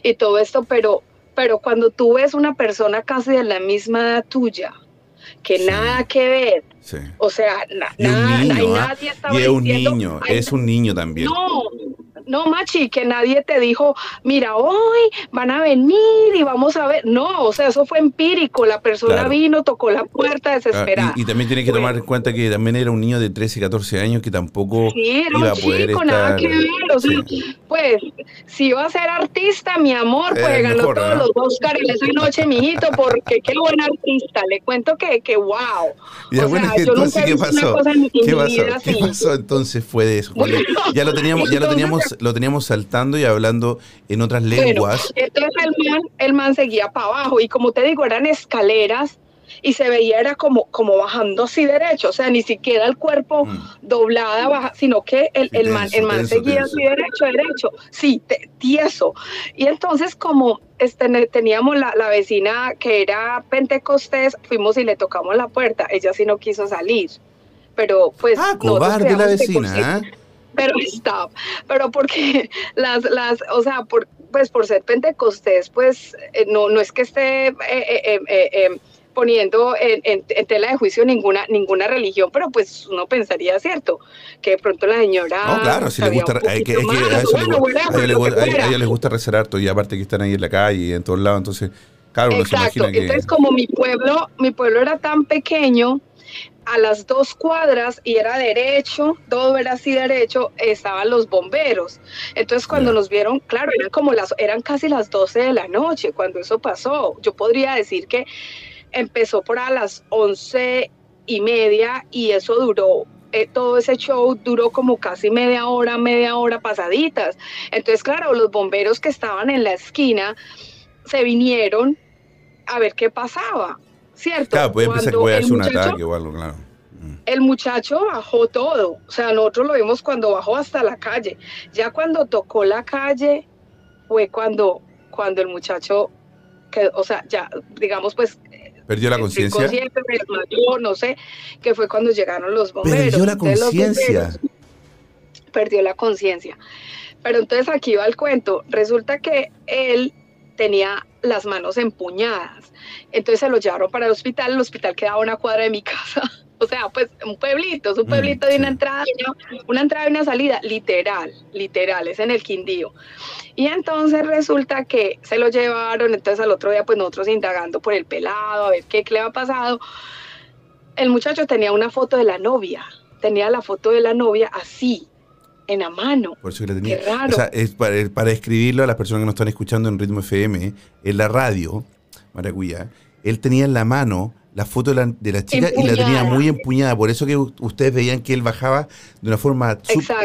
y todo esto, pero, pero cuando tú ves una persona casi de la misma edad tuya, que Sí. nada que ver, Sí. o sea, na- Y nada, niño, hay ¿ah? nadie estaba Y es un diciendo, niño, "Ay, es un niño también. No, no, Machi, que nadie te dijo, mira, hoy van a venir y vamos a ver. No, o sea, eso fue empírico. La persona Claro. vino, tocó la puerta Ah, desesperada. y, y también tiene que tomar en cuenta que también era un niño de 13, 14 años que tampoco Sí, era iba a poder chico, estar. nada que ver. O sea, Sí. pues, si iba a ser artista, mi amor, pues ganó mejor, todos ¿no? los Oscars en esa noche, mijito, porque qué buen artista. Le cuento que, que wow. O bueno, sea, yo nunca ¿qué visto una pasó? cosa en mi ¿Qué vida pasó? así. ¿Qué pasó entonces fue de eso? Bueno, [LAUGHS] ya lo teníamos, ya lo entonces- teníamos, lo teníamos saltando y hablando en otras Bueno, lenguas. entonces el man, el man seguía para abajo y como te digo, eran escaleras y se veía era como, como bajando así derecho, o sea, ni siquiera el cuerpo Mm. doblada, baja, sino que el, el man, el man tenso, seguía tenso. así derecho, derecho, sí, te- tieso. Y entonces como este, teníamos la, la vecina que era pentecostés, fuimos y le tocamos la puerta, ella sí no quiso salir. Pero pues... Ah, cobarde la vecina, ¿ah? Pero [LAUGHS] stop, pero porque [LAUGHS] las, las, o sea, por, pues por ser pentecostés, pues eh, no, no es que esté eh, eh, eh, eh, eh, poniendo en, en- en tela de juicio ninguna, ninguna religión, pero pues uno pensaría, cierto, que de pronto la señora... No, claro, si le gusta, hay que- es que a eso le a a- a les gusta rezar harto y aparte que están ahí en la calle y en todos lados, entonces, claro, uno se Exacto. imagina que... Entonces, como mi pueblo, mi pueblo era tan pequeño, a las dos cuadras y era derecho, todo era así derecho, estaban los bomberos. Entonces, cuando nos vieron, claro, eran como las, eran casi las 12 de la noche cuando eso pasó. Yo podría decir que empezó por a las once y media y eso duró. eh, todo ese show duró como casi media hora, media hora pasaditas. Entonces, claro, los bomberos que estaban en la esquina se vinieron a ver qué pasaba, ¿cierto? Claro, puede pensar que puede el hacer un ataque o algo, claro. Mm. el muchacho bajó todo, o sea, nosotros lo vimos cuando bajó hasta la calle. Ya cuando tocó la calle fue cuando, cuando el muchacho, quedó, o sea, ya, digamos, pues, ¿Perdió la conciencia? no sé, que fue cuando llegaron los bomberos. Perdió la conciencia. Perdió la conciencia. Pero entonces aquí va el cuento. Resulta que él tenía las manos empuñadas. Entonces se lo llevaron para el hospital. El hospital quedaba a una cuadra de mi [LAUGHS] casa. O sea, pues un pueblito, es un Mm, pueblito de una sí. entrada, una, entrada y una salida, literal, literal, es en el Quindío. Y entonces resulta que se lo llevaron, entonces al otro día pues nosotros indagando por el pelado, a ver qué, qué le había pasado. El muchacho tenía una foto de la novia, tenía la foto de la novia así, en la mano. Por eso que la tenía. Qué raro. O sea, es para, para escribirlo a las personas que nos están escuchando en Ritmo FM, en la radio, Maracuya, él tenía en la mano la foto de la, de la chica y la tenía muy empuñada. Por eso que ustedes veían que él bajaba de una forma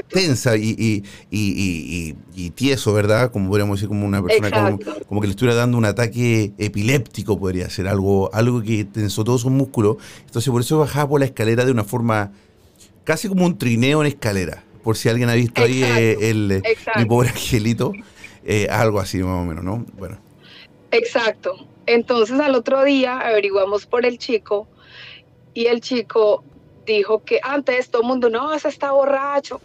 tensa y, y, tieso, ¿verdad? Como podríamos decir, como una persona como, como que le estuviera dando un ataque epiléptico, podría ser algo, algo que tensó todos sus músculos. Entonces, por eso bajaba por la escalera de una forma casi como un trineo en escalera. Por si alguien ha visto ahí eh, el, eh, exacto. mi pobre angelito, eh, algo así más o menos, ¿no? Bueno, Exacto. Entonces al otro día averiguamos por el chico y el chico dijo que antes todo el mundo, no, ese está borracho.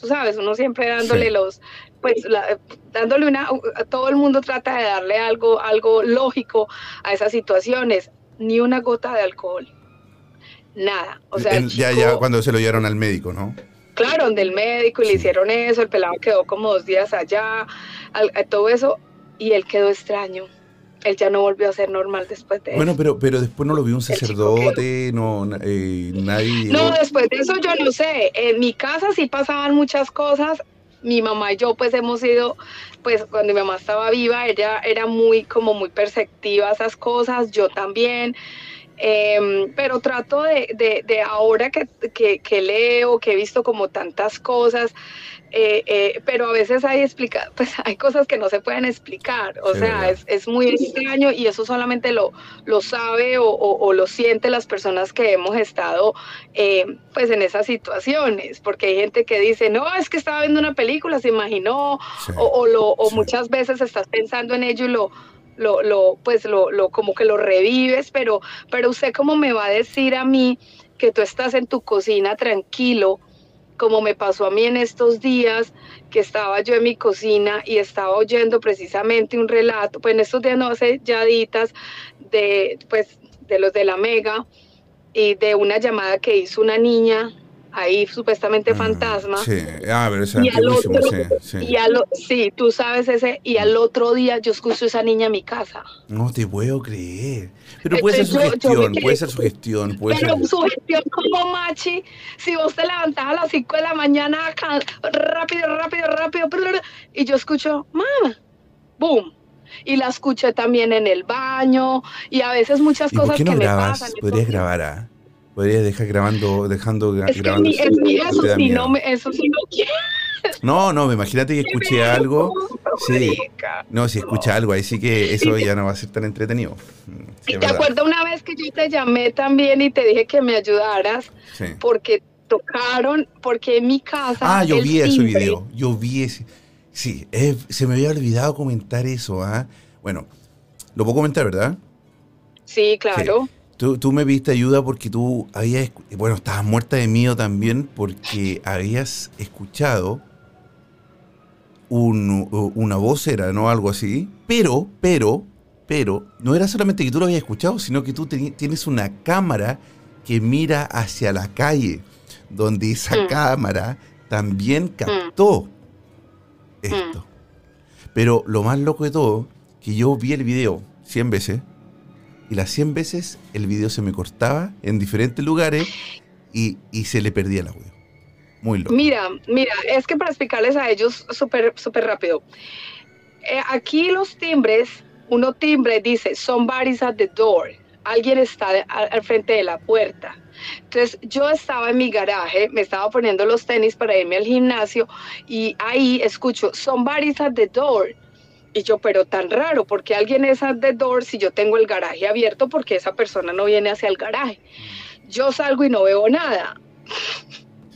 Tú sabes, uno siempre dándole Sí. los, pues, la- dándole una, todo el mundo trata de darle algo, algo lógico a esas situaciones. Ni una gota de alcohol. Nada. O sea, el Él- ya, ya cuando se lo llevaron al médico, ¿no? Claro, donde el médico y le hicieron eso, el pelado quedó como dos días allá, al- a todo eso, y él quedó extraño. Él ya no volvió a ser normal después de Bueno, eso. pero, pero después no lo vio un sacerdote, no, eh, nadie. No, después de eso yo no sé. En mi casa sí pasaban muchas cosas. Mi mamá y yo pues hemos sido, pues cuando mi mamá estaba viva, ella era muy como muy perceptiva a esas cosas, yo también. Em, pero trato de, de- de ahora que, que- que leo, que he visto como tantas cosas, eh, eh, pero a veces hay explica [LAUGHS] pues hay cosas que no se pueden explicar, o sea, es, es, muy extraño y eso solamente lo, lo sabe o, o, lo siente las personas que hemos estado eh, pues en esas situaciones, porque hay gente que dice, no, es que estaba viendo una película, se imaginó, o, lo, o muchas veces estás pensando en ello y lo, lo, lo pues lo, lo, como que lo revives, pero, pero usted cómo me va a decir a mí que tú estás en tu cocina tranquilo, como me pasó a mí en estos días, que estaba yo en mi cocina y estaba oyendo precisamente un relato, pues en estos días no hace ya de, pues, de los de la Mega y de una llamada que hizo una niña ahí supuestamente mm, fantasma. Sí, ah, pero y al otro, sí, sí. sí, tú sabes ese, y al otro día yo escucho a esa niña en mi casa. No te puedo creer. Pero puede ser sugestión, puede ser sugestión. Puede pero ser... sugestión como machi, si vos te levantás a las 5 de la mañana, rápido, rápido, rápido, y yo escucho, mamá, boom. Y la escuché también en el baño, y a veces muchas cosas que me pasan. Podrías grabar, ¿ah? Podrías dejar grabando, dejando es grabando. Que mi, es eso, sí no me, eso sí no quiero. No, no, imagínate que escuché algo. Sí. No, si escucha algo, ahí sí que eso ya no va a ser tan entretenido. Sí, ¿Te acuerdas una vez que yo te llamé también y te dije que me ayudaras? Sí. Porque tocaron, porque en mi casa. Ah, yo vi ese video. Yo vi ese. Sí, se me había olvidado comentar eso. ¿ah? Bueno, lo puedo comentar, ¿verdad? Sí, claro. Tú, me viste ayuda porque tú habías, bueno, estabas muerta de miedo también porque habías escuchado un, una voz, era, ¿no? Algo así. Pero, pero, pero, no era solamente que tú lo habías escuchado, sino que tú tienes una cámara que mira hacia la calle, donde esa mm. cámara también mm. captó esto. Mm. Pero lo más loco de todo, que yo vi el video 100 veces, y las 100 veces el video se me cortaba en diferentes lugares y, se le perdía el audio. Muy loco. Mira, mira, es que para explicarles a ellos súper súper rápido. Eh, aquí los timbres, uno timbre dice, somebody's at the door. Alguien está al frente de la puerta. Entonces yo estaba en mi garaje, me estaba poniendo los tenis para irme al gimnasio y ahí escucho, somebody's at the door y yo, pero tan raro, porque alguien es at the door si yo tengo el garaje abierto porque esa persona no viene hacia el garaje. Yo salgo y no veo nada.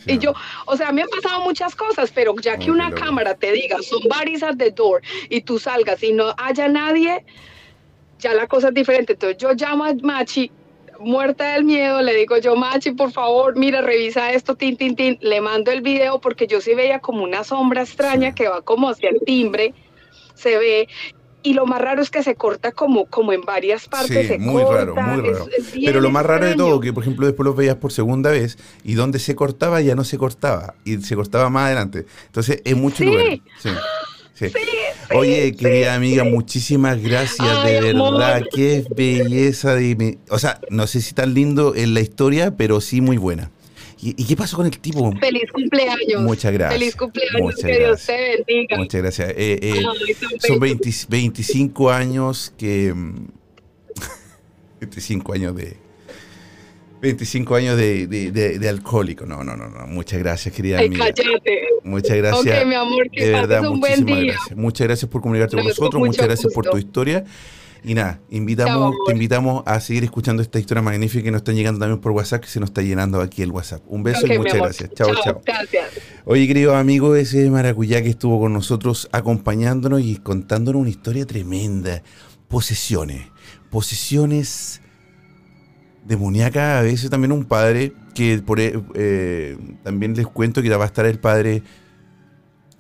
Y yo, o sea, me han pasado muchas cosas, pero ya que una cámara te diga, son varios at the door, y tú salgas y no haya nadie, ya la cosa es diferente. Entonces yo llamo a Machi, muerta del miedo, le digo yo, Machi, por favor, mira, revisa esto, tin, tin, tin. Le mando el video porque yo sí veía como una sombra extraña que va como hacia el timbre se ve y lo más raro es que se corta como, como en varias partes. Sí, muy raro, muy raro. Pero lo más raro de todo, que por ejemplo después lo veías por segunda vez y donde se cortaba ya no se cortaba y se cortaba más adelante. Entonces es mucho sí. Sí. Oye, querida amiga, muchísimas gracias, de verdad, qué belleza de... O sea, no sé si tan lindo en la historia, pero sí muy buena. ¿Y, qué pasó con el tipo? Feliz cumpleaños. Muchas gracias. Feliz cumpleaños. que Dios te bendiga. Muchas gracias. Eh, eh, son 25 años que... [LAUGHS] 25 años de... 25 años de, de, de, alcohólico. No, no, no, no. Muchas gracias, querida Ay, Cállate. Muchas gracias. Mi amor, que de verdad, un buen día. Gracias. Muchas gracias por comunicarte con nosotros. Muchas gracias por tu historia. Y nada, invitamos, te invitamos a seguir escuchando esta historia magnífica que nos están llegando también por WhatsApp, que se nos está llenando aquí el WhatsApp. Un beso y muchas gracias. Chao, chao. Gracias. Oye, querido amigo, ese Maracuyá que estuvo con nosotros acompañándonos y contándonos una historia tremenda. Posesiones. Posesiones demoníacas. A veces también un padre que por, eh, eh, también les cuento que va a estar el padre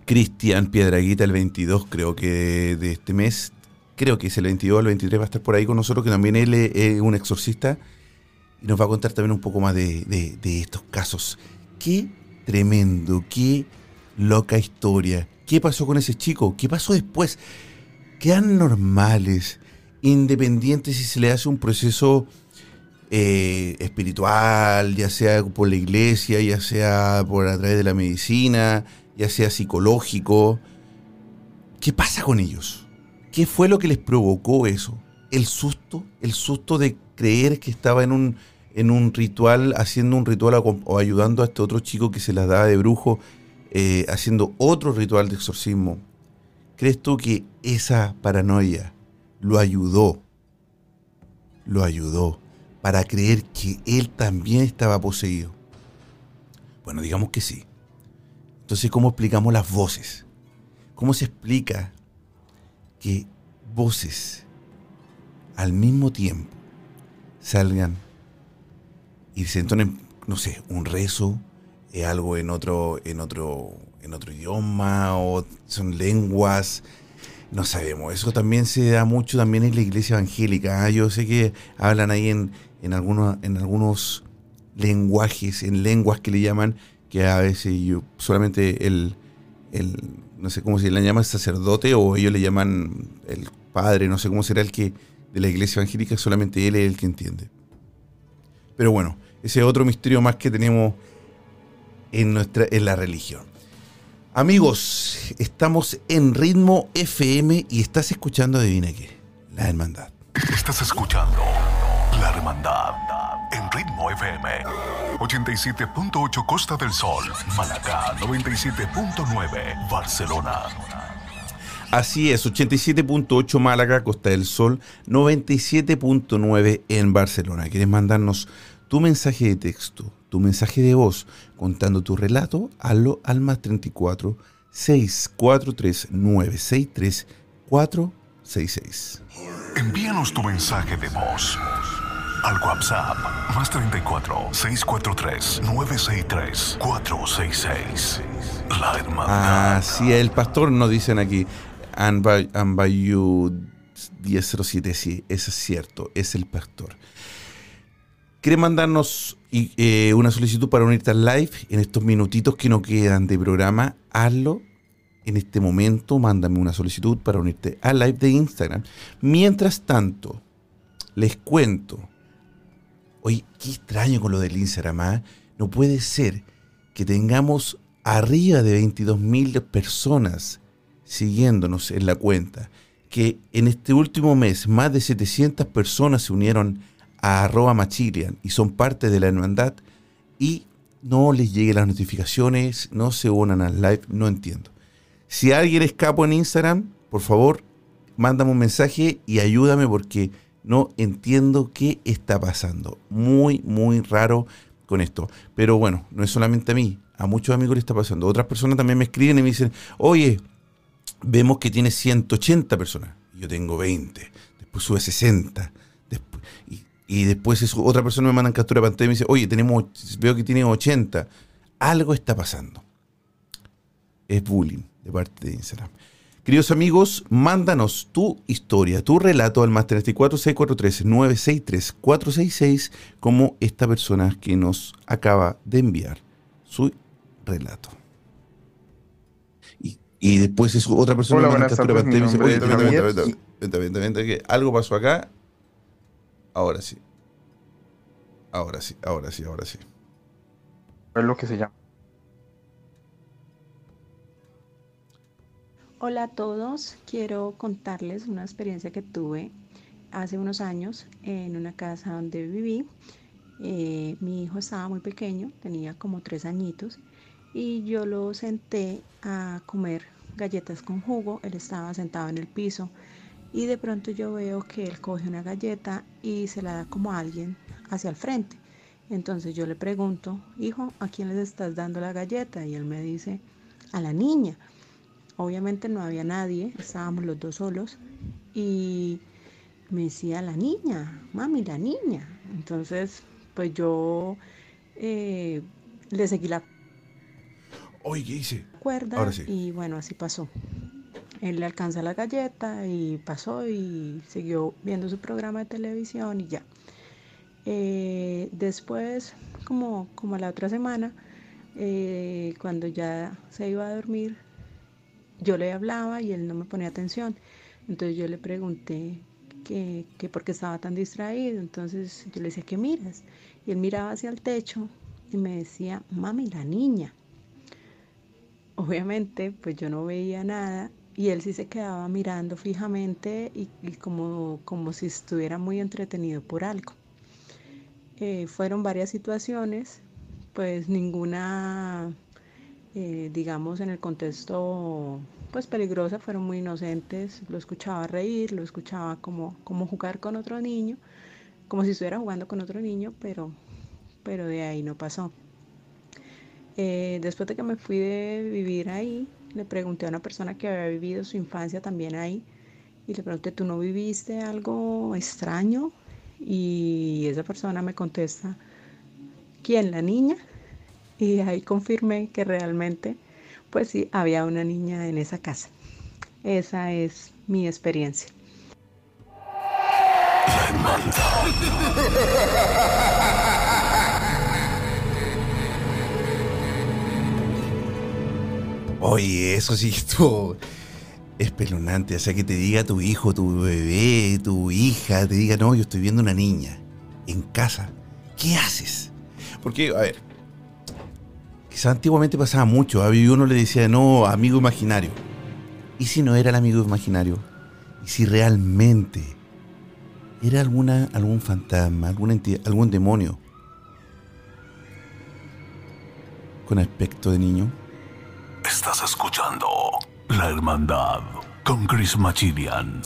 Cristian Piedraguita el 22, creo que de este mes, creo que es el 22 o el 23, va a estar por ahí con nosotros, que también él es un exorcista y nos va a contar también un poco más de, estos casos. Qué tremendo, qué loca historia. ¿Qué pasó con ese chico? ¿Qué pasó después? Quedan normales, independientes si se le hace un proceso eh, espiritual, ya sea por la iglesia, ya sea por a través de la medicina, ya sea psicológico. ¿Qué pasa con ellos? ¿Qué fue lo que les provocó eso? El susto, el susto de creer que estaba en un, en un ritual, haciendo un ritual o, ayudando a este otro chico que se las daba de brujo. eh, haciendo otro ritual de exorcismo, ¿crees tú que esa paranoia lo ayudó? Lo ayudó para creer que él también estaba poseído. Bueno, digamos que sí. Entonces, ¿cómo explicamos las voces? ¿Cómo se explica que voces al mismo tiempo salgan y se entonen, no sé, un rezo, eh, algo en otro, en otro, en otro idioma, o son lenguas, no sabemos. Eso también se da mucho también en la iglesia evangélica. ¿ah? Yo sé que hablan ahí en, en, algunos, en algunos lenguajes, en lenguas que le llaman, que a veces yo, solamente el, el, no sé cómo se le llama, sacerdote, o ellos le llaman el padre, no sé cómo será el que de la iglesia evangélica, solamente él es el que entiende. Pero bueno, ese es otro misterio más que tenemos en, nuestra, en la religión. Amigos, estamos en Ritmo FM y estás escuchando, adivina qué, la hermandad. Estás escuchando La Hermandad en Ritmo FM. 87.8 Costa del Sol, Malacá 97.9 Barcelona. Así es, 87.8 Málaga, Costa del Sol, 97.9 en Barcelona. ¿Quieres mandarnos tu mensaje de texto, tu mensaje de voz, contando tu relato? Hazlo al más 34 643 963 466. Envíanos tu mensaje de voz al WhatsApp más 34 643 963 466. La hermandad. Así es, el pastor nos dicen aquí. Anbayu 1007, sí, eso es cierto, es el pastor. ¿Quiere mandarnos eh, una solicitud para unirte al live en estos minutitos que no quedan de programa? Hazlo en este momento, mándame una solicitud para unirte al live de Instagram. Mientras tanto, les cuento. Oye, qué extraño con lo del Instagram. ¿ah? No puede ser que tengamos arriba de 22.000 personas siguiéndonos en la cuenta, que en este último mes más de 700 personas se unieron a arroba machilian y son parte de la hermandad y no les lleguen las notificaciones, no se unan al live, no entiendo. Si alguien escapó en Instagram, por favor, mándame un mensaje y ayúdame porque no entiendo qué está pasando. Muy, muy raro con esto. Pero bueno, no es solamente a mí, a muchos amigos le está pasando. Otras personas también me escriben y me dicen, oye, vemos que tiene 180 personas. Yo tengo 20. Después sube 60. Después, y, después otra persona me manda captura de pantalla y me dice, oye, tenemos, veo que tiene 80. Algo está pasando. Es bullying de parte de Instagram. Queridos amigos, mándanos tu historia, tu relato al más 34 643 963 466 como esta persona que nos acaba de enviar su relato. Y después es otra persona Hola, que algo pasó acá. Ahora sí. Ahora sí, ahora sí, ahora sí. Es lo que se llama. Hola a todos, quiero contarles una experiencia que tuve hace unos años en una casa donde viví. Eh, mi hijo estaba muy pequeño, tenía como tres añitos, y yo lo senté a comer galletas con jugo, él estaba sentado en el piso y de pronto yo veo que él coge una galleta y se la da como a alguien hacia el frente. Entonces yo le pregunto, hijo, ¿a quién les estás dando la galleta? Y él me dice, a la niña. Obviamente no había nadie, estábamos los dos solos y me decía, la niña, mami, la niña. Entonces, pues yo eh, le seguí la Oye, ¿qué hice? Cuerda y bueno, así pasó. Él le alcanza la galleta y pasó y siguió viendo su programa de televisión y ya. Eh, después, como, como la otra semana, eh, cuando ya se iba a dormir, yo le hablaba y él no me ponía atención. Entonces yo le pregunté que, que por qué estaba tan distraído. Entonces yo le decía, ¿qué miras? Y él miraba hacia el techo y me decía, mami, la niña obviamente pues yo no veía nada y él sí se quedaba mirando fijamente y, como, como si estuviera muy entretenido por algo. Eh, fueron varias situaciones, pues ninguna eh, digamos, en el contexto pues peligrosa, fueron muy inocentes, lo escuchaba reír, lo escuchaba como, como jugar con otro niño, como si estuviera jugando con otro niño, pero, pero de ahí no pasó. Eh, después de que me fui de vivir ahí, le pregunté a una persona que había vivido su infancia también ahí y le pregunté, ¿tú no viviste algo extraño? Y esa persona me contesta, ¿quién? ¿La niña? Y ahí confirmé que realmente, pues sí, había una niña en esa casa. Esa es mi experiencia. Oye, eso sí estuvo espeluznante. O sea, que te diga tu hijo, tu bebé, tu hija, te diga, no, yo estoy viendo una niña en casa. ¿Qué haces? Porque, a ver, quizás antiguamente pasaba mucho. A uno le decía, no, amigo imaginario. ¿Y si no era el amigo imaginario? ¿Y si realmente era alguna, algún fantasma, alguna entidad, algún demonio con aspecto de niño? Estás escuchando La Hermandad con Chris Machilian.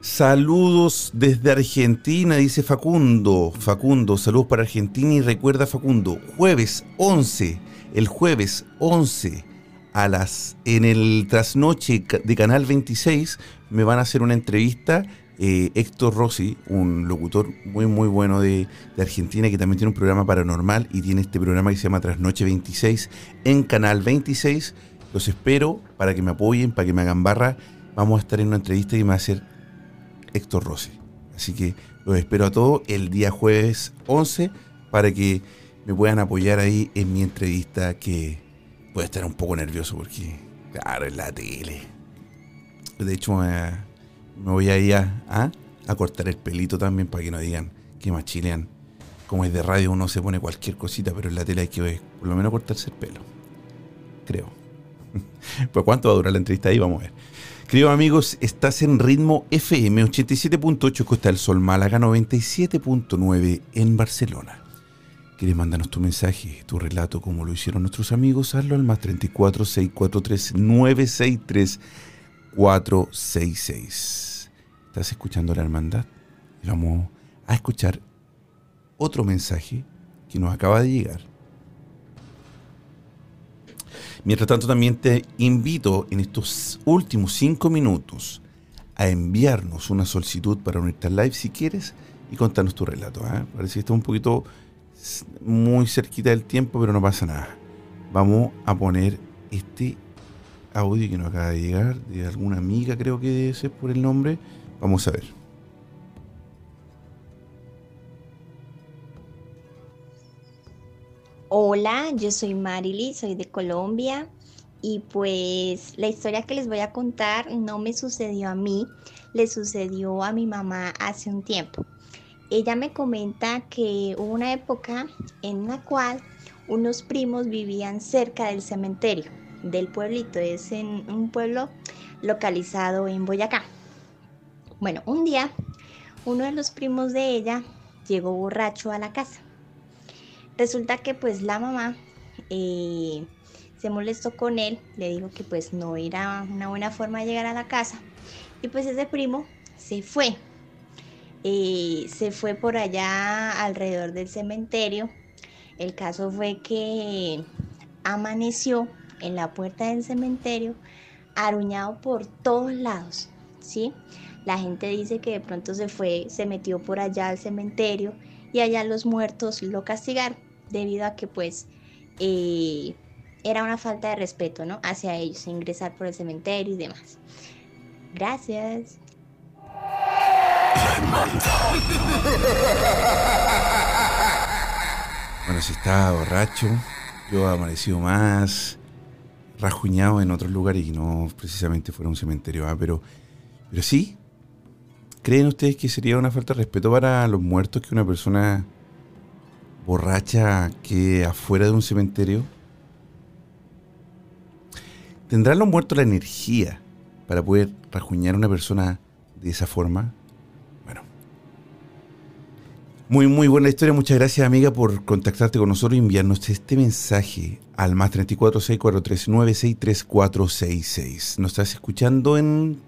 Saludos desde Argentina, dice Facundo. Facundo, saludos para Argentina y recuerda Facundo, jueves 11, el jueves 11 a las en el trasnoche de Canal 26 me van a hacer una entrevista eh, Héctor Rossi, un locutor muy muy bueno de, de, Argentina que también tiene un programa paranormal y tiene este programa que se llama Trasnoche 26 en Canal 26. Los espero para que me apoyen, para que me hagan barra. Vamos a estar en una entrevista que me va a hacer Héctor Rossi. Así que los espero a todos el día jueves 11 para que me puedan apoyar ahí en mi entrevista que puede estar un poco nervioso porque, claro, es la tele. De hecho, me voy a a, a, cortar el pelito también para que no digan que más chilean. Como es de radio uno se pone cualquier cosita, pero en la tele hay que por lo menos cortarse el pelo. Creo. [LAUGHS] pues cuánto va a durar la entrevista ahí, vamos a ver. Queridos amigos, estás en ritmo FM 87.8 Costa del Sol Málaga 97.9 en Barcelona. ¿Quieres mandarnos tu mensaje, tu relato, como lo hicieron nuestros amigos? Hazlo al más 34 643 963 466. Estás escuchando la hermandad vamos a escuchar otro mensaje que nos acaba de llegar. Mientras tanto, también te invito en estos últimos cinco minutos a enviarnos una solicitud para unirte al live si quieres y contarnos tu relato. ¿eh? Parece que está un poquito muy cerquita del tiempo, pero no pasa nada. Vamos a poner este audio que nos acaba de llegar de alguna amiga, creo que debe ser por el nombre. Vamos a ver. Hola, yo soy Marily, soy de Colombia y pues la historia que les voy a contar no me sucedió a mí, le sucedió a mi mamá hace un tiempo. Ella me comenta que hubo una época en la cual unos primos vivían cerca del cementerio del pueblito, es en un pueblo localizado en Boyacá. Bueno, un día uno de los primos de ella llegó borracho a la casa. Resulta que pues la mamá eh, se molestó con él, le dijo que pues no era una buena forma de llegar a la casa y pues ese primo se fue. Eh, se fue por allá alrededor del cementerio. El caso fue que amaneció en la puerta del cementerio, aruñado por todos lados, ¿sí? La gente dice que de pronto se fue, se metió por allá al cementerio y allá los muertos lo castigaron debido a que pues eh, era una falta de respeto, ¿no? Hacia ellos, ingresar por el cementerio y demás. Gracias. Bueno, si estaba borracho, yo amanecido más rajuñado en otros lugares y no precisamente fuera un cementerio. ¿ah? Pero, pero sí, ¿creen ustedes que sería una falta de respeto para los muertos que una persona borracha que afuera de un cementerio? ¿Tendrán los muertos la energía para poder rajuñar a una persona de esa forma? Muy, muy buena historia. Muchas gracias, amiga, por contactarte con nosotros y enviarnos este mensaje al más 34643963466. Nos estás escuchando en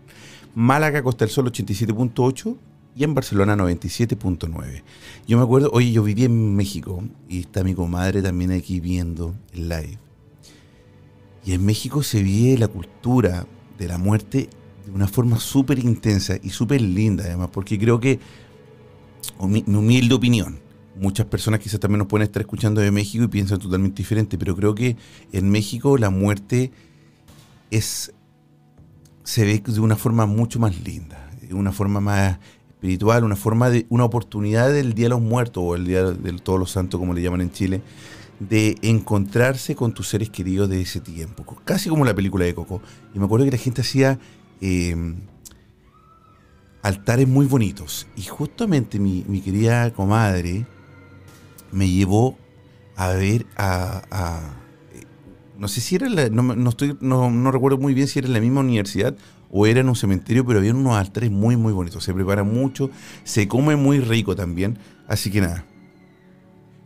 Málaga, Costa del Sol 87.8 y en Barcelona 97.9. Yo me acuerdo, oye, yo viví en México y está mi comadre también aquí viendo el live. Y en México se vive la cultura de la muerte de una forma súper intensa y súper linda, además, porque creo que mi humilde opinión, muchas personas quizás también nos pueden estar escuchando de México y piensan totalmente diferente, pero creo que en México la muerte es se ve de una forma mucho más linda, de una forma más espiritual, una forma de una oportunidad del Día de los Muertos o el Día de Todos los Santos, como le llaman en Chile, de encontrarse con tus seres queridos de ese tiempo, casi como la película de Coco. Y me acuerdo que la gente hacía eh, altares muy bonitos. Y justamente mi, querida comadre me llevó a ver a, no sé si era la, no, estoy, no, recuerdo muy bien si era en la misma universidad o era en un cementerio, pero había unos altares muy, muy bonitos. Se prepara mucho, se come muy rico también. Así que nada,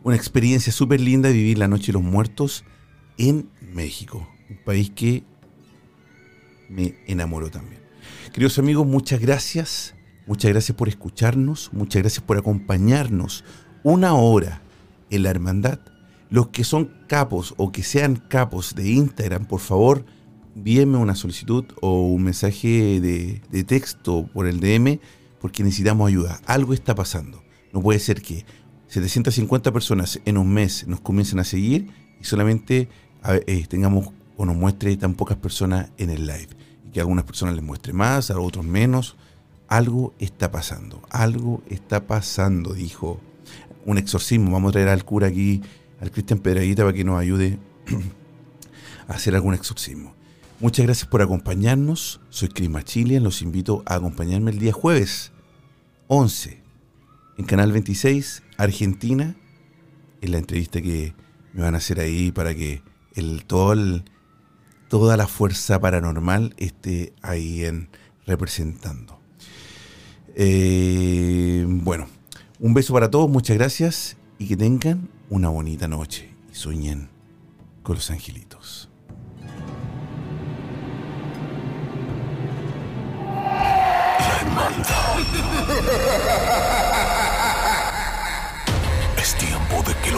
una experiencia súper linda vivir la Noche de los Muertos en México, un país que me enamoró también. Queridos amigos, muchas gracias. Muchas gracias por escucharnos. Muchas gracias por acompañarnos una hora en la hermandad. Los que son capos o que sean capos de Instagram, por favor, envíenme una solicitud o un mensaje de, de texto por el DM porque necesitamos ayuda. Algo está pasando. No puede ser que 750 personas en un mes nos comiencen a seguir y solamente eh, tengamos o nos muestre tan pocas personas en el live que a algunas personas les muestre más, a otros menos. Algo está pasando, algo está pasando, dijo un exorcismo. Vamos a traer al cura aquí, al Cristian Pedraguita, para que nos ayude [CLEARS THROAT] a hacer algún exorcismo. Muchas gracias por acompañarnos. Soy Cris Machilian. Los invito a acompañarme el día jueves 11 en Canal 26, Argentina, en la entrevista que me van a hacer ahí para que el, todo el, toda la fuerza paranormal esté ahí en representando. Eh, bueno, un beso para todos, muchas gracias y que tengan una bonita noche y sueñen con los angelitos. Es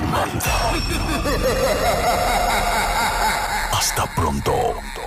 [LAUGHS] Hasta pronto.